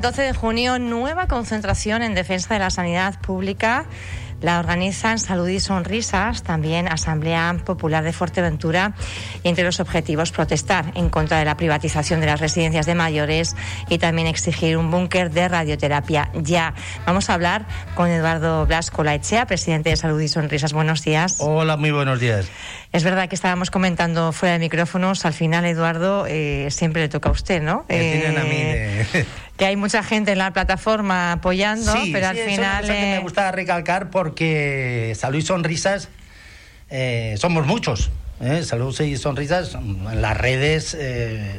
12 de junio, nueva concentración en defensa de la sanidad pública. La organizan Salud y Sonrisas, también Asamblea Popular de Fuerteventura, y entre los objetivos protestar en contra de la privatización de las residencias de mayores y también exigir un búnker de radioterapia ya. Vamos a hablar con Eduardo Blasco Laechea, presidente de Salud y Sonrisas. Buenos días. Hola, muy buenos días. Es verdad que estábamos comentando fuera de micrófonos, al final, Eduardo, eh, siempre le toca a usted, ¿no? Eh, que hay mucha gente en la plataforma apoyando, pero al final... Eso, me gusta recalcar porque Salud y Sonrisas eh, somos muchos. Salud y Sonrisas en las redes,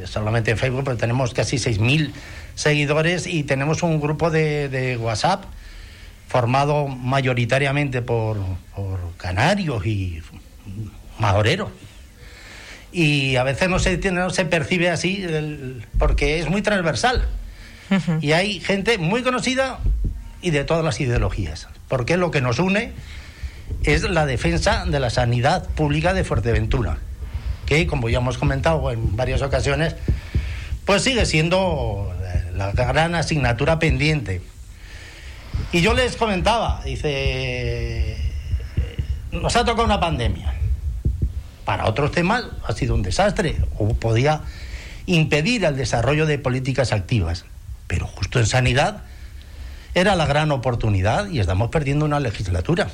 solamente en Facebook, pero tenemos casi 6.000 seguidores y tenemos un grupo de, WhatsApp formado mayoritariamente por, por canarios y madorero. Y a veces no se, no se percibe así porque es muy transversal. Y hay gente muy conocida y de todas las ideologías. Porque lo que nos une es la defensa de la sanidad pública de Fuerteventura, que como ya hemos comentado en varias ocasiones, pues sigue siendo la gran asignatura pendiente. Y yo les comentaba, dice, nos ha tocado una pandemia para otros temas ha sido un desastre o podía impedir el desarrollo de políticas activas. Pero justo en sanidad era la gran oportunidad y estamos perdiendo una legislatura.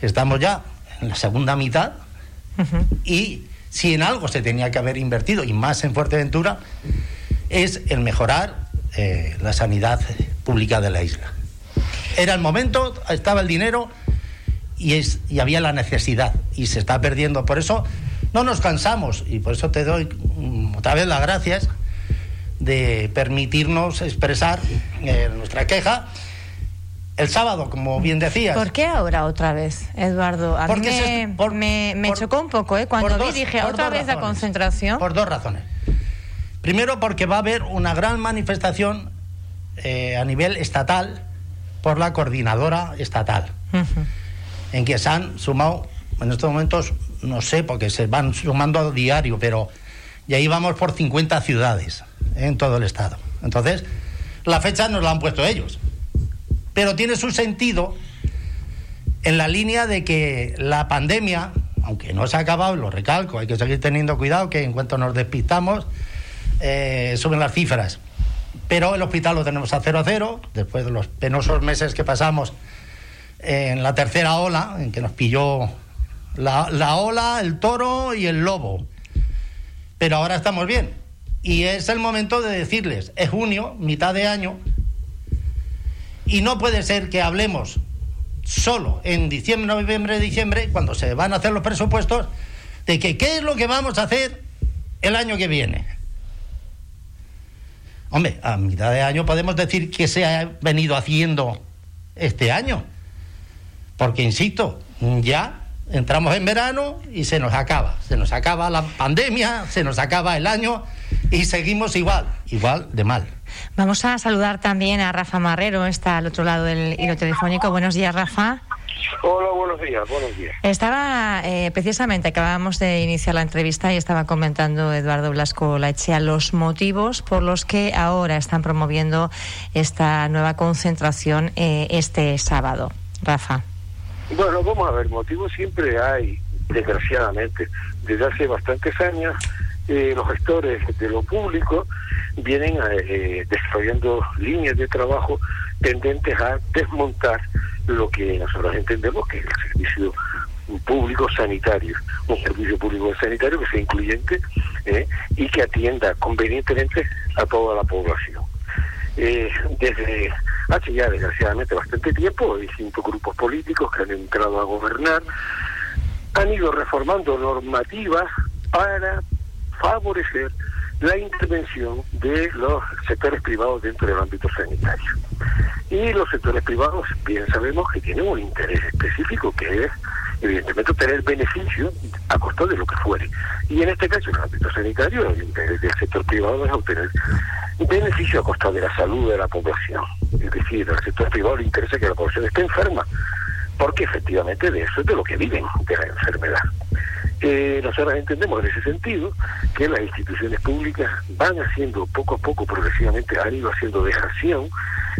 Estamos ya en la segunda mitad y si en algo se tenía que haber invertido, y más en Fuerteventura, es el mejorar eh, la sanidad pública de la isla. Era el momento, estaba el dinero y, es, y había la necesidad y se está perdiendo. Por eso no nos cansamos y por eso te doy mm, otra vez las gracias de permitirnos expresar eh, nuestra queja. El sábado, como bien decías. ¿Por qué ahora otra vez, Eduardo? A mí me, me, chocó un poco, ¿eh? Cuando vi dije otra vez la concentración. Por dos razones. Primero, porque va a haber una gran manifestación eh, a nivel estatal por la coordinadora estatal en que se han sumado, en estos momentos no sé, porque se van sumando a diario, pero ya íbamos por 50 ciudades en todo el estado. Entonces, la fecha nos la han puesto ellos. Pero tiene su sentido en la línea de que la pandemia, aunque no se ha acabado, lo recalco, hay que seguir teniendo cuidado que en cuanto nos despistamos, eh, suben las cifras. Pero el hospital lo tenemos a cero a cero, después de los penosos meses que pasamos en la tercera ola, en que nos pilló la, la ola, el toro y el lobo. Pero ahora estamos bien. Y es el momento de decirles, es junio, mitad de año, y no puede ser que hablemos solo en diciembre, noviembre, diciembre, cuando se van a hacer los presupuestos, de que qué es lo que vamos a hacer el año que viene. Hombre, a mitad de año podemos decir que se ha venido haciendo este año. Porque, insisto, ya entramos en verano y se nos acaba. Se nos acaba la pandemia, se nos acaba el año y seguimos igual, igual de mal. Vamos a saludar también a Rafa Marrero, está al otro lado del hilo telefónico. Buenos días, Rafa. Hola, buenos días, buenos días. Estaba, eh, precisamente, acabamos de iniciar la entrevista y estaba comentando Eduardo Blasco Laechea los motivos por los que ahora están promoviendo esta nueva concentración eh, este sábado. Rafa. Bueno, vamos a ver, motivos siempre hay, desgraciadamente. Desde hace bastantes años, eh, los gestores de lo público vienen eh, desarrollando líneas de trabajo tendentes a desmontar lo que nosotros entendemos que es el servicio público sanitario, un servicio público sanitario que sea incluyente eh, y que atienda convenientemente a toda la población. desde hace ya desgraciadamente bastante tiempo, distintos grupos políticos que han entrado a gobernar, han ido reformando normativas para favorecer la intervención de los sectores privados dentro del ámbito sanitario. Y los sectores privados, bien sabemos que tienen un interés específico que es, evidentemente, tener beneficio a costa de lo que fuere. Y en este caso, en el ámbito sanitario, el interés del sector privado es obtener beneficio a costa de la salud de la población. Es decir, al sector privado le interesa que la población esté enferma, porque efectivamente de eso es de lo que viven, de la enfermedad. Eh, nosotros entendemos en ese sentido que las instituciones públicas van haciendo poco a poco, progresivamente, han ido haciendo dejación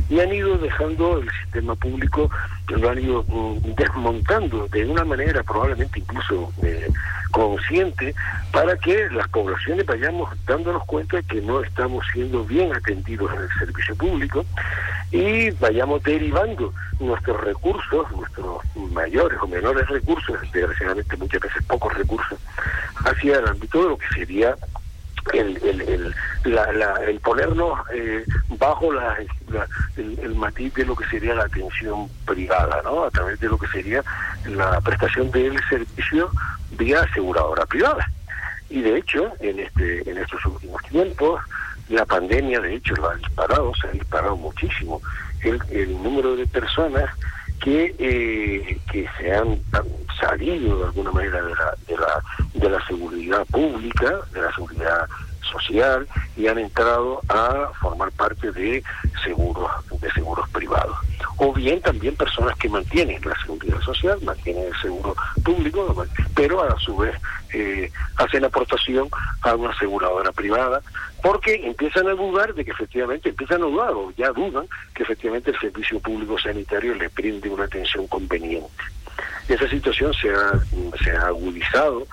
y han ido dejando el sistema público, lo han ido mm, desmontando de una manera probablemente incluso eh, consciente para que las poblaciones vayamos dándonos cuenta que no estamos siendo bien atendidos en el servicio público y vayamos derivando nuestros recursos, nuestros mayores o menores recursos, desgraciadamente muchas veces pocos recursos, hacia el ámbito de lo que sería el, el, el, la, el ponernos eh, bajo la, el, el, matiz de lo que sería la atención privada, ¿no? A través de lo que sería la prestación del servicio vía aseguradora privada. Y de hecho, en este en estos últimos tiempos, la pandemia de hecho lo ha disparado, se ha disparado muchísimo el, el número de personas que, eh, que se han, salido de alguna manera de la, de la, de la seguridad pública, de la seguridad social y han entrado a formar parte de seguros de seguros privados o bien también personas que mantienen la seguridad social mantienen el seguro público pero a su vez eh, hacen aportación a una aseguradora privada porque empiezan a dudar de que efectivamente empiezan a dudar o ya dudan que efectivamente el servicio público sanitario le brinde una atención conveniente. Esa situación se ha, se ha agudizado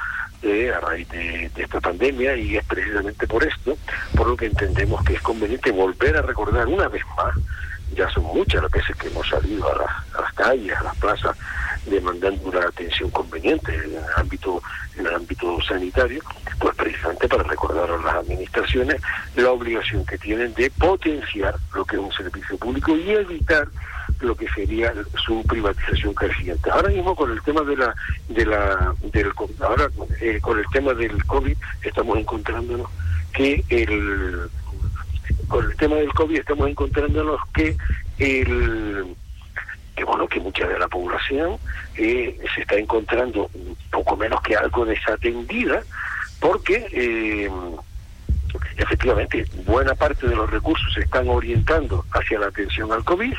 a raíz de, esta pandemia y es precisamente por esto, por lo que entendemos que es conveniente volver a recordar una vez más, ya son muchas las veces que hemos salido a, las calles, a las plazas, demandando una atención conveniente en el ámbito en el ámbito sanitario, pues precisamente para recordar a las administraciones la obligación que tienen de potenciar lo que es un servicio público y evitar lo que sería su privatización creciente. Ahora mismo con el tema de la de la del ahora eh, con el tema del COVID estamos encontrándonos que el con el tema del COVID estamos encontrándonos que el que bueno que mucha de la población eh, se está encontrando poco menos que algo desatendida porque eh, efectivamente buena parte de los recursos se están orientando hacia la atención al COVID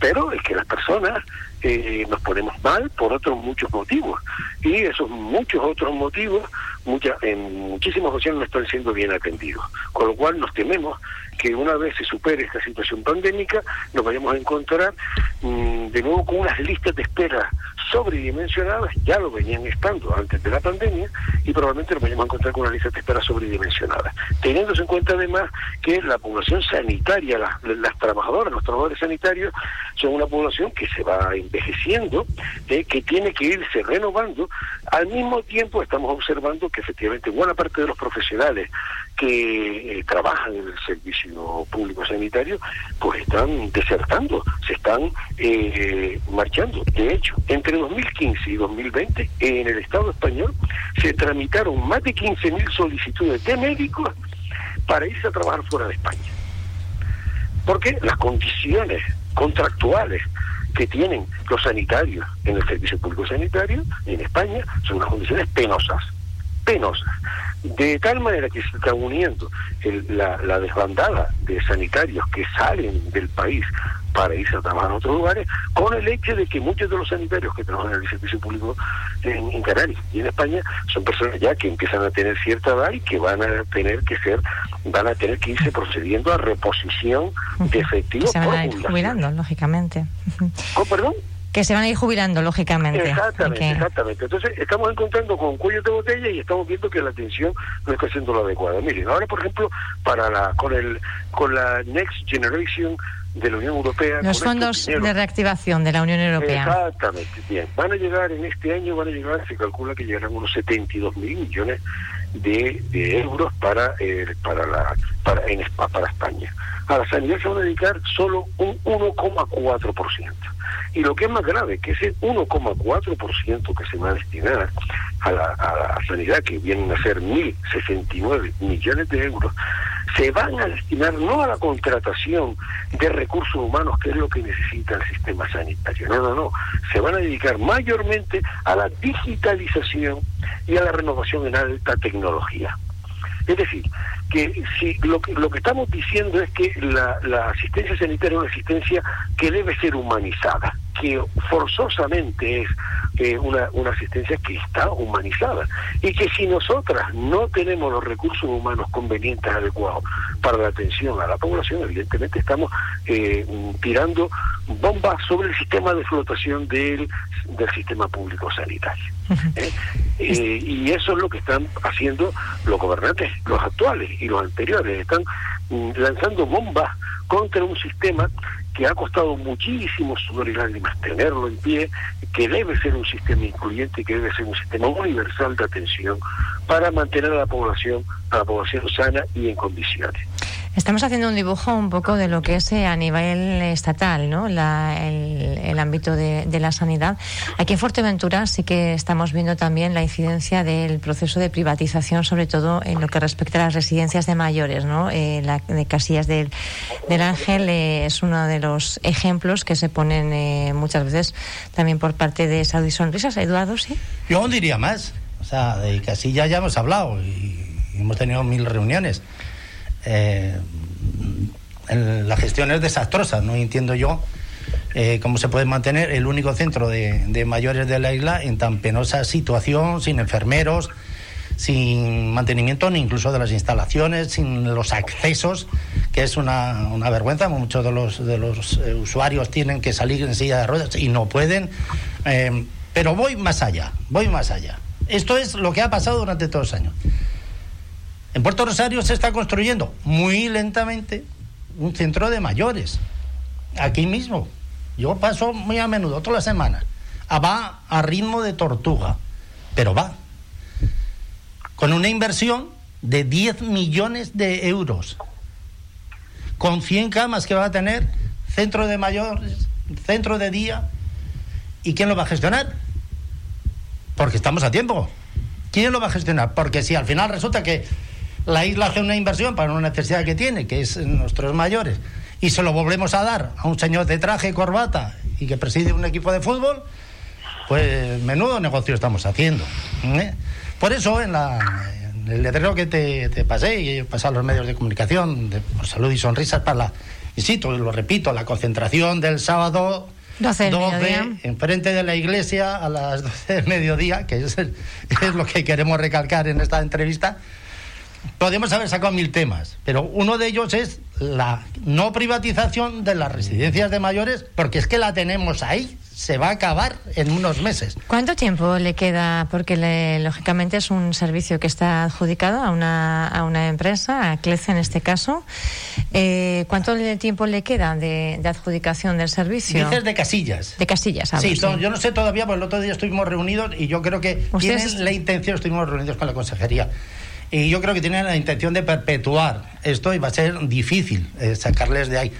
pero es que las personas eh, nos ponemos mal por otros muchos motivos. Y esos muchos otros motivos muchas en muchísimas ocasiones no están siendo bien atendidos. Con lo cual nos tememos que una vez se supere esta situación pandémica nos vayamos a encontrar mmm, de nuevo con unas listas de espera sobredimensionadas, ya lo venían estando antes de la pandemia, y probablemente nos vayamos a encontrar con una lista de espera sobredimensionada. Teniéndose en cuenta además que la población sanitaria, las, trabajadoras, los trabajadores sanitarios, son una población que se va envejeciendo, eh, que tiene que irse renovando. Al mismo tiempo estamos observando que efectivamente buena parte de los profesionales que eh, trabajan en el servicio público sanitario, pues están desertando, se están eh, marchando. De hecho, entre 2015 y 2020, en el Estado español se tramitaron más de 15.000 solicitudes de médicos para irse a trabajar fuera de España. Porque las condiciones contractuales que tienen los sanitarios en el servicio público sanitario en España son unas condiciones penosas, penosas de tal manera que se está uniendo el, la, la, desbandada de sanitarios que salen del país para irse a trabajar a otros lugares, con el hecho de que muchos de los sanitarios que trabajan en el servicio público en, en Canarias y en España son personas ya que empiezan a tener cierta edad y que van a tener que ser, van a tener que irse procediendo a reposición de efectivos. Se van a ir jubilando, lógicamente. ¿Cómo, perdón? Que se van a ir jubilando, lógicamente. Exactamente, exactamente. Entonces, estamos encontrando con cuellos de botella y estamos viendo que la atención no está siendo la adecuada. Miren, ahora, por ejemplo, para la con el con la Next Generation de la Unión Europea. Los fondos de reactivación de la Unión Europea. Exactamente, bien. Van a llegar en este año, van a llegar, se calcula que llegarán unos 72 mil millones de, de euros para, eh, para, la, para, en, para España. A la sanidad se van a dedicar solo un 1,4%. Y lo que es más grave, que ese 1,4% que se va a destinar a la, sanidad, que vienen a ser 1.069 millones de euros, se van a destinar no a la contratación de recursos humanos, que es lo que necesita el sistema sanitario, no, no, no, se van a dedicar mayormente a la digitalización y a la renovación en alta tecnología. Es decir, que si lo lo que estamos diciendo es que la, asistencia sanitaria es una asistencia que debe ser humanizada, que forzosamente es eh, una, asistencia que está humanizada y que si nosotras no tenemos los recursos humanos convenientes, adecuados para la atención a la población, evidentemente estamos eh, tirando bombas sobre el sistema de flotación del sistema público sanitario. ¿Eh? y eso es lo que están haciendo los gobernantes, los actuales y los anteriores, están mm, lanzando bombas contra un sistema que ha costado muchísimo sudor y lágrimas tenerlo en pie, que debe ser un sistema incluyente, que debe ser un sistema universal de atención para mantener a la población, a la población sana y en condiciones. Estamos haciendo un dibujo un poco de lo que es eh, a nivel estatal, ¿no? el, ámbito de, la sanidad. Aquí en Fuerteventura sí que estamos viendo también la incidencia del proceso de privatización, sobre todo en lo que respecta a las residencias de mayores, ¿no? Eh, la de Casillas del, Ángel eh, es uno de los ejemplos que se ponen muchas veces también por parte de Salud y Sonrisas. Eduardo, ¿sí? Yo aún diría más. O sea, de Casillas ya hemos hablado y hemos tenido mil reuniones eh, la gestión es desastrosa, no entiendo yo eh, cómo se puede mantener el único centro de, mayores de la isla en tan penosa situación, sin enfermeros, sin mantenimiento ni incluso de las instalaciones, sin los accesos, que es una, vergüenza. Muchos de los, de los eh, usuarios tienen que salir en silla de ruedas y no pueden. Eh, pero voy más allá, voy más allá. Esto es lo que ha pasado durante todos los años. En Puerto Rosario se está construyendo muy lentamente un centro de mayores. Aquí mismo. Yo paso muy a menudo, toda la semana. Ah, va a ritmo de tortuga, pero va. Con una inversión de 10 millones de euros. Con 100 camas que va a tener, centro de mayores, centro de día. ¿Y quién lo va a gestionar? Porque estamos a tiempo. ¿Quién lo va a gestionar? Porque si al final resulta que la isla hace una inversión para una necesidad que tiene, que es nuestros mayores, y se lo volvemos a dar a un señor de traje y corbata y que preside un equipo de fútbol, pues menudo negocio estamos haciendo. ¿eh? Por eso, en, el letrero que te, pasé, y he pasado a los medios de comunicación, de salud y sonrisas para la, insisto, lo repito, la concentración del sábado 12, 12 enfrente de la iglesia a las 12 del mediodía, que es, es lo que queremos recalcar en esta entrevista, podemos haber sacado mil temas, pero uno de ellos es la no privatización de las residencias de mayores, porque es que la tenemos ahí, se va a acabar en unos meses. ¿Cuánto tiempo le queda? Porque lógicamente es un servicio que está adjudicado a una, a una empresa, a CLECE en este caso. Eh, ¿Cuánto tiempo le queda de, adjudicación del servicio? Dices de casillas. De casillas, sí, yo no sé todavía, porque el otro día estuvimos reunidos y yo creo que tienen la intención, estuvimos reunidos con la consejería y yo creo que tienen la intención de perpetuar esto y va a ser difícil eh, sacarles de ahí.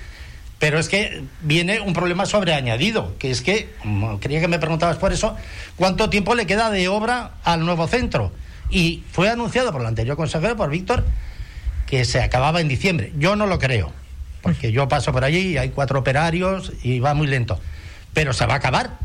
Pero es que viene un problema sobreañadido, que es que, quería que me preguntabas por eso, ¿cuánto tiempo le queda de obra al nuevo centro? Y fue anunciado por el anterior consejero, por Víctor, que se acababa en diciembre. Yo no lo creo, porque yo paso por allí hay cuatro operarios y va muy lento. Pero se va a acabar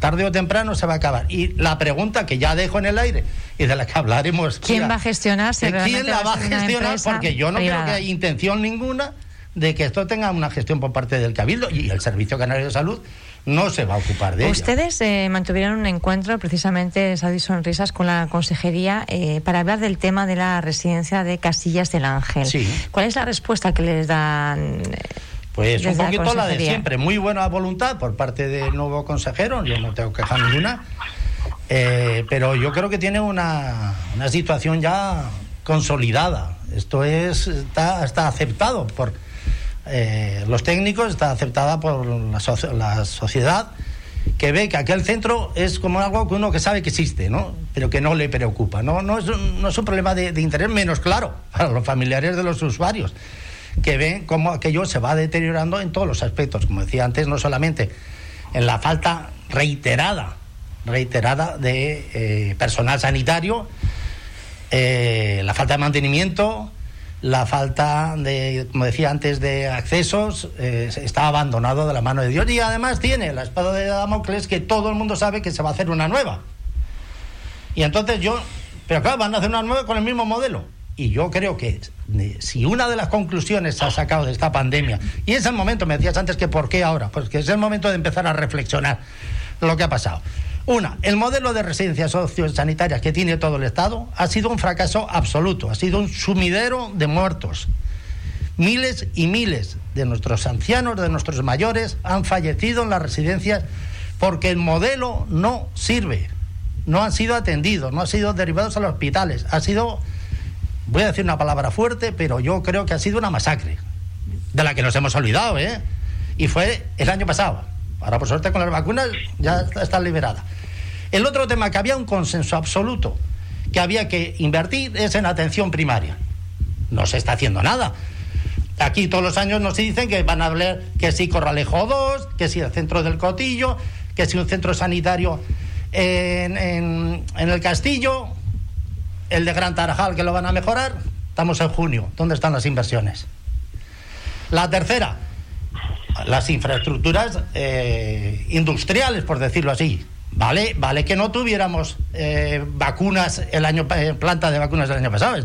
tarde o temprano se va a acabar. Y la pregunta que ya dejo en el aire y de la que hablaremos. ¿Quién va a gestionar? ¿Quién la va a gestionar? Porque yo no creo que haya intención ninguna de que esto tenga una gestión por parte del Cabildo y el Servicio Canario de Salud no se va a ocupar de Ustedes eh, mantuvieron un encuentro precisamente, Sadie Sonrisas, con la consejería eh, para hablar del tema de la residencia de Casillas del Ángel. Sí. ¿Cuál es la respuesta que les dan? Pues un poquito la, de siempre, muy buena voluntad por parte del nuevo consejero, yo no tengo queja ninguna, eh, pero yo creo que tiene una, una situación ya consolidada. Esto es está, está aceptado por eh, los técnicos, está aceptada por la, la, sociedad que ve que aquel centro es como algo que uno que sabe que existe, ¿no? pero que no le preocupa. No, no, es, no es un problema de, de interés menos claro para los familiares de los usuarios que ven cómo aquello se va deteriorando en todos los aspectos, como decía antes, no solamente en la falta reiterada, reiterada de eh, personal sanitario, eh, la falta de mantenimiento, la falta de, como decía antes, de accesos, eh, está abandonado de la mano de Dios y además tiene la espada de Damocles que todo el mundo sabe que se va a hacer una nueva. Y entonces yo, pero claro, van a hacer una nueva con el mismo modelo y yo creo que si una de las conclusiones se ha sacado de esta pandemia, y es el momento, me decías antes que por qué ahora, pues que es el momento de empezar a reflexionar lo que ha pasado. Una, el modelo de residencias sociosanitarias que tiene todo el Estado ha sido un fracaso absoluto, ha sido un sumidero de muertos. Miles y miles de nuestros ancianos, de nuestros mayores, han fallecido en las residencias porque el modelo no sirve, no han sido atendidos, no han sido derivados a los hospitales, ha sido voy a decir una palabra fuerte, pero yo creo que ha sido una masacre, de la que nos hemos olvidado, ¿eh? Y fue el año pasado. Ahora, por suerte, con las vacunas ya está liberada. El otro tema que había un consenso absoluto que había que invertir es en atención primaria. No se está haciendo nada. Aquí todos los años nos dicen que van a hablar que si Corralejo 2, que si el centro del Cotillo, que si un centro sanitario en, en el Castillo, el de Gran Tarajal que lo van a mejorar, estamos en junio. ¿Dónde están las inversiones? La tercera, las infraestructuras eh, industriales, por decirlo así. Vale, vale que no tuviéramos eh, vacunas el año eh, planta de vacunas del año pasado,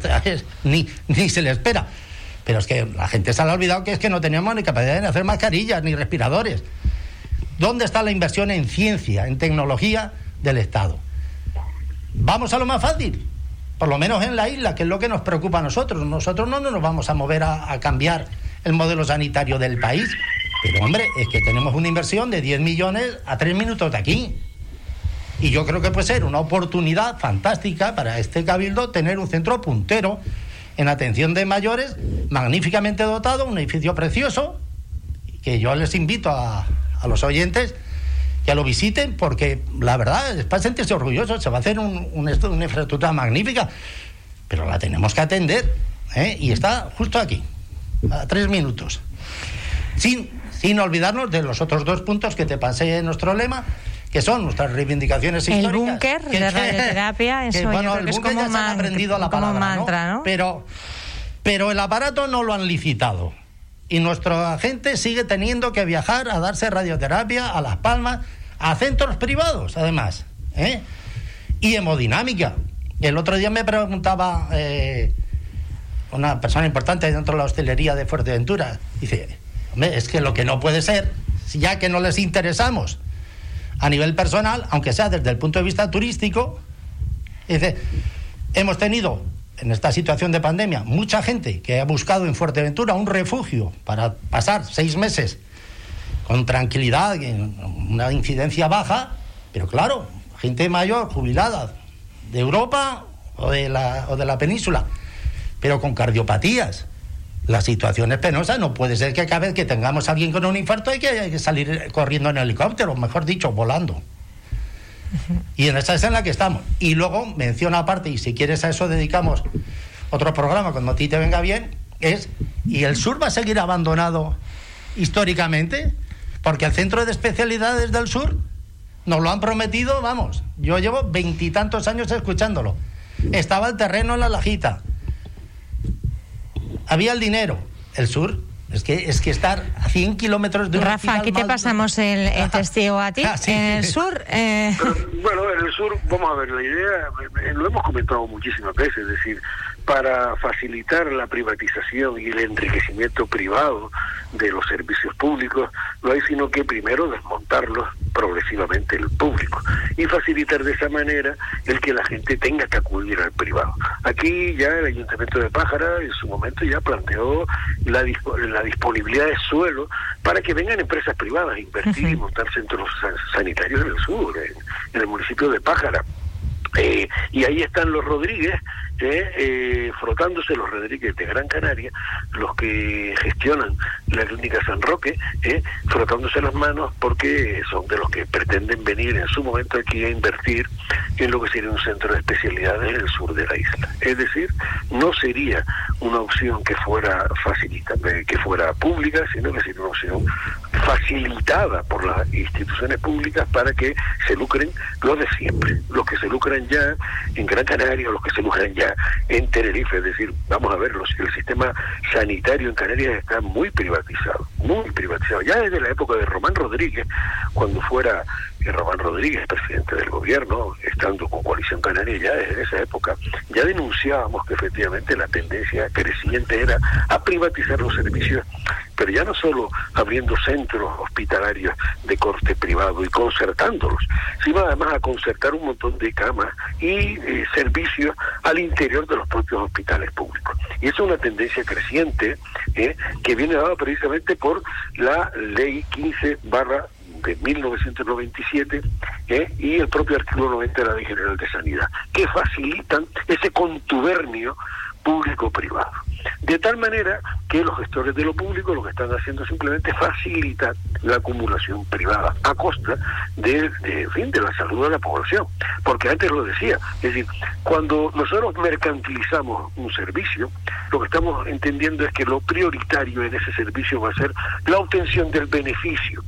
ni, ni se le espera. Pero es que la gente se ha olvidado que es que no teníamos ni capacidad de hacer mascarillas ni respiradores. ¿Dónde está la inversión en ciencia, en tecnología del Estado? Vamos a lo más fácil por lo menos en la isla, que es lo que nos preocupa a nosotros. Nosotros no nos vamos a mover a, cambiar el modelo sanitario del país. Pero hombre, es que tenemos una inversión de 10 millones a 3 minutos de aquí. Y yo creo que puede ser una oportunidad fantástica para este cabildo tener un centro puntero en atención de mayores, magníficamente dotado, un edificio precioso, que yo les invito a, a los oyentes que lo visiten, porque la verdad es para sentirse orgulloso, se va a hacer un, una infraestructura magnífica, pero la tenemos que atender, ¿eh? y está justo aquí, a tres minutos. Sin, sin olvidarnos de los otros dos puntos que te pasé en nuestro lema, que son nuestras reivindicaciones históricas. El búnker de radioterapia, eso bueno, el es como ya se han aprendido la palabra, mantra, ¿no? Pero, pero el aparato no lo han licitado y nuestro agente sigue teniendo que viajar a darse radioterapia a Las Palmas, a centros privados, además. ¿eh? Y hemodinámica. El otro día me preguntaba eh, una persona importante dentro de la hostelería de Fuerteventura, dice, es que lo que no puede ser, ya que no les interesamos a nivel personal, aunque sea desde el punto de vista turístico, dice, hemos tenido en esta situación de pandemia, mucha gente que ha buscado en Fuerteventura un refugio para pasar seis meses con tranquilidad, una incidencia baja, pero claro, gente mayor, jubilada, de Europa o de la, o de la península, pero con cardiopatías. La situación es penosa, no puede ser que cada vez que tengamos alguien con un infarto hay que, que salir corriendo en helicóptero, mejor dicho, volando. Y en esa es en la que estamos. Y luego menciona aparte, y si quieres a eso dedicamos otro programa cuando a ti te venga bien, es, ¿y el sur va a seguir abandonado históricamente? Porque el centro de especialidades del sur nos lo han prometido, vamos, yo llevo veintitantos años escuchándolo. Estaba el terreno en la lajita. Había el dinero. El sur es que, es que estar a 100 kilómetros de un Rafa, aquí te pasamos el, testigo a ti. Ah, en el sur. Eh... Bueno, en el sur, vamos a ver, la idea, lo hemos comentado muchísimas veces, es decir, para facilitar la privatización y el enriquecimiento privado de los servicios públicos, no hay sino que primero desmontarlos progresivamente el público y facilitar de esa manera el que la gente tenga que acudir al privado. Aquí ya el Ayuntamiento de Pájara en su momento ya planteó la, la disponibilidad de suelo para que vengan empresas privadas a invertir y montar centros sanitarios en el sur, en, el municipio de Pájara. Eh, y ahí están los Rodríguez, eh, frotándose los Rodríguez de Gran Canaria, los que gestionan la clínica San Roque, eh, frotándose las manos porque son de los que pretenden venir en su momento aquí a invertir en lo que sería un centro de especialidades en el sur de la isla. Es decir, no sería una opción que fuera facilita, que fuera pública, sino que sería una opción facilitada por las instituciones públicas para que se lucren los de siempre, los que se lucran ya en Gran Canaria, los que se lucran ya en Tenerife, es decir, vamos a ver, el sistema sanitario en Canarias está muy privatizado, muy privatizado, ya desde la época de Román Rodríguez, cuando fuera Román Rodríguez, presidente del gobierno, estando con Coalición Canaria, ya desde esa época, ya denunciábamos que efectivamente la tendencia creciente era a privatizar los servicios, pero ya no solo abriendo centros hospitalarios de corte privado y concertándolos, sino además a concertar un montón de camas y eh, servicios al interior de los propios hospitales públicos. Y es una tendencia creciente eh, que viene dada precisamente por la ley 15 barra de 1997 ¿eh? y el propio artículo 90 de la Ley General de Sanidad, que facilitan ese contubernio público-privado. De tal manera que los gestores de lo público lo que están haciendo simplemente facilitar la acumulación privada a costa de, fin, de la salud de la población. Porque antes lo decía, es decir, cuando nosotros mercantilizamos un servicio, lo que estamos entendiendo es que lo prioritario en ese servicio va a ser la obtención del beneficio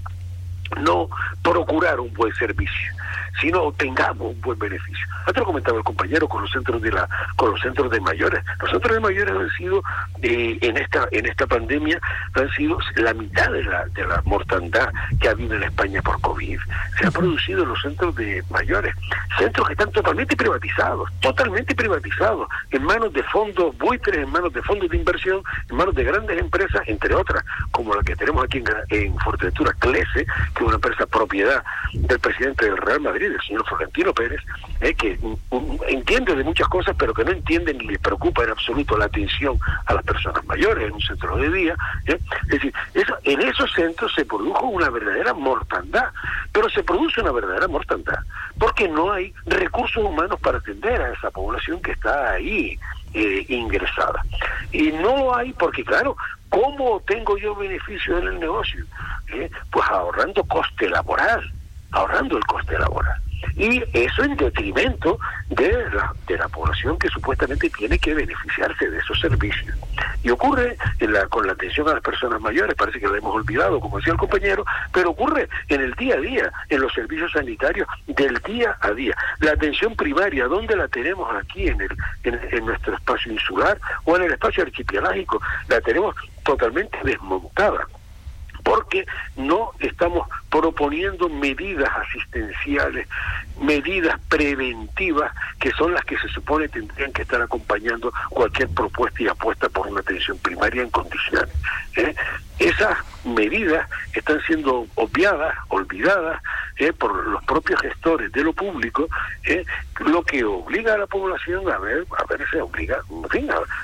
no procurar un buen servicio, sino tengamos un buen beneficio. Antes comentaba el compañero con los centros de la, con los centros de mayores. Los centros de mayores han sido eh, en esta en esta pandemia han sido la mitad de la de la mortandad que ha habido en España por COVID. Se ha producido en los centros de mayores, centros que están totalmente privatizados, totalmente privatizados, en manos de fondos buitres, en manos de fondos de inversión, en manos de grandes empresas, entre otras, como la que tenemos aquí en, en Fuerteventura, Clese, que es una empresa propiedad del presidente del Real Madrid, el señor Florentino Pérez, eh, que entiende de muchas cosas, pero que no entiende ni le preocupa en absoluto la atención a las personas mayores en un centro de día. ¿eh? Es decir, eso, en esos centros se produjo una verdadera mortandad, pero se produce una verdadera mortandad porque no hay recursos humanos para atender a esa población que está ahí eh, ingresada. Y no hay porque, claro, ¿cómo tengo yo beneficio en el negocio? Pues ahorrando coste laboral, ahorrando el coste laboral y eso en detrimento de la, de la población que supuestamente tiene que beneficiarse de esos servicios. Y ocurre en la, con la atención a las personas mayores, parece que lo hemos olvidado, como decía el compañero, pero ocurre en el día a día, en los servicios sanitarios del día a día. La atención primaria, ¿dónde la tenemos aquí en, el, en, en nuestro espacio insular o en el espacio archipelágico? La tenemos totalmente desmontada porque no estamos proponiendo medidas asistenciales, medidas preventivas, que son las que se supone tendrían que estar acompañando cualquier propuesta y apuesta por una atención primaria en condiciones. ¿eh? Esas medidas están siendo obviadas, olvidadas ¿eh? por los propios gestores de lo público, ¿eh? lo que obliga a la población a ver, a ver, obliga,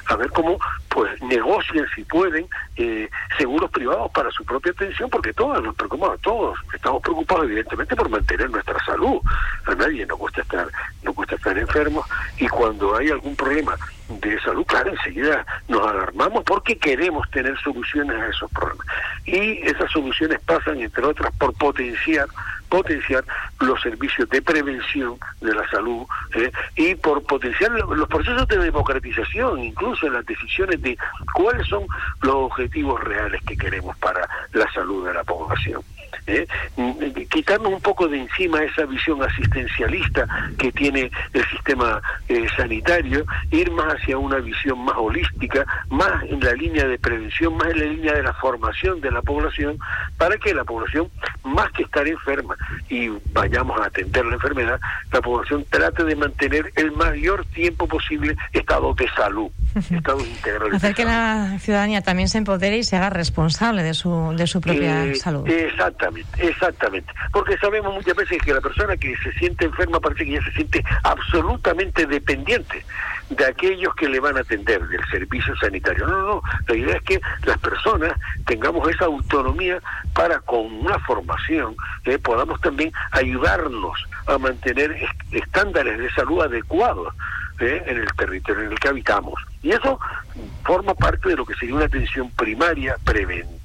a, ver cómo pues negocian si pueden eh, seguros privados para su propia atención, porque todos nos preocupamos, todos estamos preocupados evidentemente por mantener nuestra salud. A nadie nos gusta estar, nos gusta estar enfermos y cuando hay algún problema de salud, claro, enseguida nos alarmamos porque queremos tener soluciones a esos problemas. Y esas soluciones pasan, entre otras, por potenciar potenciar los servicios de prevención de la salud ¿eh? y por potenciar los procesos de democratización, incluso en las decisiones de cuáles son los objetivos reales que queremos para la salud de la población. ¿Eh? quitarnos un poco de encima esa visión asistencialista que tiene el sistema eh, sanitario, ir más hacia una visión más holística, más en la línea de prevención, más en la línea de la formación de la población, para que la población, más que estar enferma y vayamos a atender la enfermedad, la población trate de mantener el mayor tiempo posible estado de salud, estado integral. Hacer que la ciudadanía también se empodere y se haga responsable de su, de su propia eh, salud. Exactamente, exactamente. Porque sabemos muchas veces que la persona que se siente enferma parece que ya se siente absolutamente dependiente de aquellos que le van a atender del servicio sanitario. No, no, no. La idea es que las personas tengamos esa autonomía para con una formación eh, podamos también ayudarnos a mantener estándares de salud adecuados eh, en el territorio en el que habitamos. Y eso forma parte de lo que sería una atención primaria preventiva,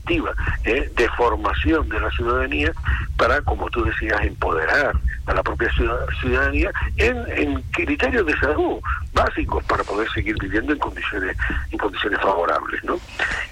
¿eh? de formación de la ciudadanía para, como tú decías, empoderar a la propia ciudadanía en, criterios de salud básicos para poder seguir viviendo en condiciones en condiciones favorables, ¿no?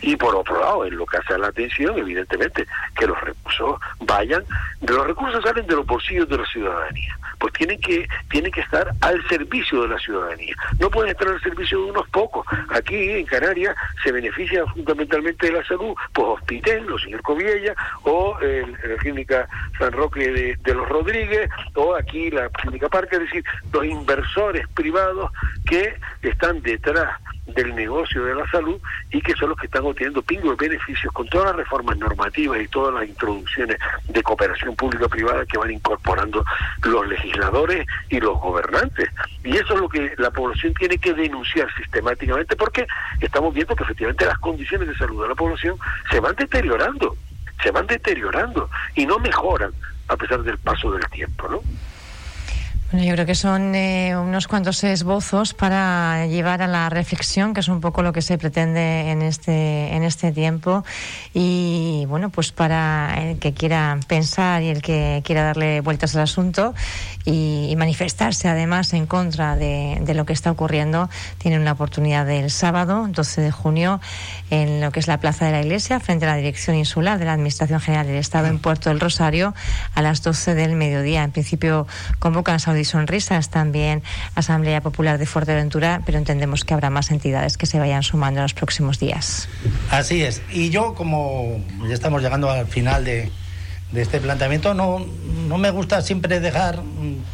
Y por otro lado, en lo que hace la atención, evidentemente, que los recursos vayan, de los recursos salen de los bolsillos de la ciudadanía pues tienen que, tienen que estar al servicio de la ciudadanía. No pueden estar al servicio de unos pocos. Aquí en Canarias se beneficia fundamentalmente de la salud, pues Hospital, o señor Coviella, o la clínica San Roque de, de los Rodríguez, o aquí la clínica Parque, es decir, los inversores privados que están detrás del negocio de la salud y que son los que están obteniendo pingos de beneficios con todas las reformas normativas y todas las introducciones de cooperación pública-privada que van incorporando los legisladores y los gobernantes. Y eso es lo que la población tiene que denunciar sistemáticamente porque estamos viendo que efectivamente las condiciones de salud de la población se van deteriorando, se van deteriorando y no mejoran a pesar del paso del tiempo, ¿no? Yo creo que son eh, unos cuantos esbozos para llevar a la reflexión, que es un poco lo que se pretende en este, en este tiempo. Y bueno, pues para el que quiera pensar y el que quiera darle vueltas al asunto y, manifestarse además en contra de, lo que está ocurriendo, tiene una oportunidad el sábado, 12 de junio, en lo que es la Plaza de la Iglesia, frente a la Dirección Insular de la Administración General del Estado en Puerto del Rosario, a las 12 del mediodía. En principio convocan a y Sonrisas, también Asamblea Popular de Fuerteventura, pero entendemos que habrá más entidades que se vayan sumando en los próximos días. Así es. Y yo, como ya estamos llegando al final de, este planteamiento, no, no me gusta siempre dejar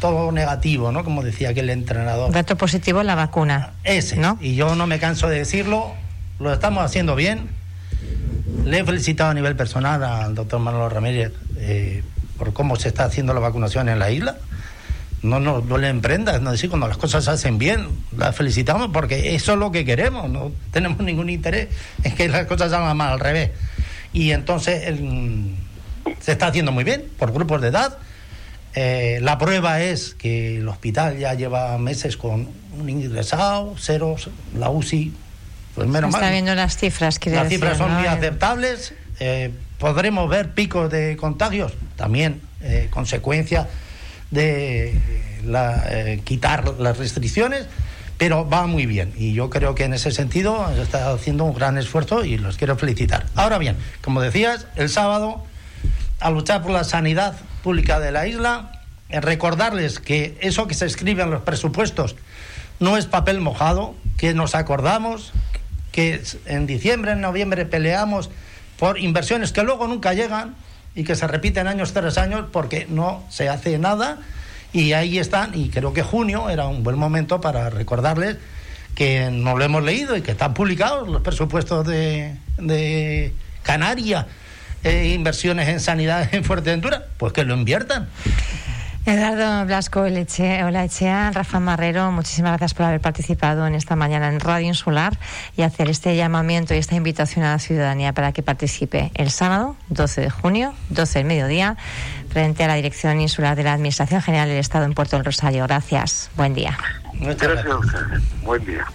todo negativo, ¿no? Como decía aquel entrenador. Dato positivo la vacuna. Ese, ¿no? Y yo no me canso de decirlo, lo estamos haciendo bien. Le he felicitado a nivel personal al doctor Manuel Ramírez eh, por cómo se está haciendo la vacunación en la isla no nos duelen prendas, no decir, cuando las cosas se hacen bien, las felicitamos porque eso es lo que queremos, no tenemos ningún interés en que las cosas salgan mal al revés. Y entonces se está haciendo muy bien por grupos de edad. Eh, la prueba es que el hospital ya lleva meses con un ingresado, ceros, la UCI, pues menos Está viendo las cifras que Las cifras son muy aceptables. Eh, podremos ver picos de contagios, también eh, consecuencia de eh, quitar las restricciones, pero va muy bien. Y yo creo que en ese sentido está haciendo un gran esfuerzo y los quiero felicitar. Ahora bien, como decías, el sábado, a luchar por la sanidad pública de la isla, recordarles que eso que se escribe en los presupuestos no es papel mojado, que nos acordamos, que en diciembre, en noviembre peleamos por inversiones que luego nunca llegan y que se repiten años tras años porque no se hace nada y ahí están y creo que junio era un buen momento para recordarles que no lo hemos leído y que están publicados los presupuestos de, de Canarias, e inversiones en sanidad en Fuerteventura, pues que lo inviertan. Eduardo Blasco Olaechea, Rafa Marrero, muchísimas gracias por haber participado en esta mañana en Radio Insular y hacer este llamamiento y esta invitación a la ciudadanía para que participe el sábado, 12 de junio, 12 del mediodía, frente a la Dirección Insular de la Administración General del Estado en Puerto del Rosario. Gracias. Buen día. Muchas gracias. Buen día.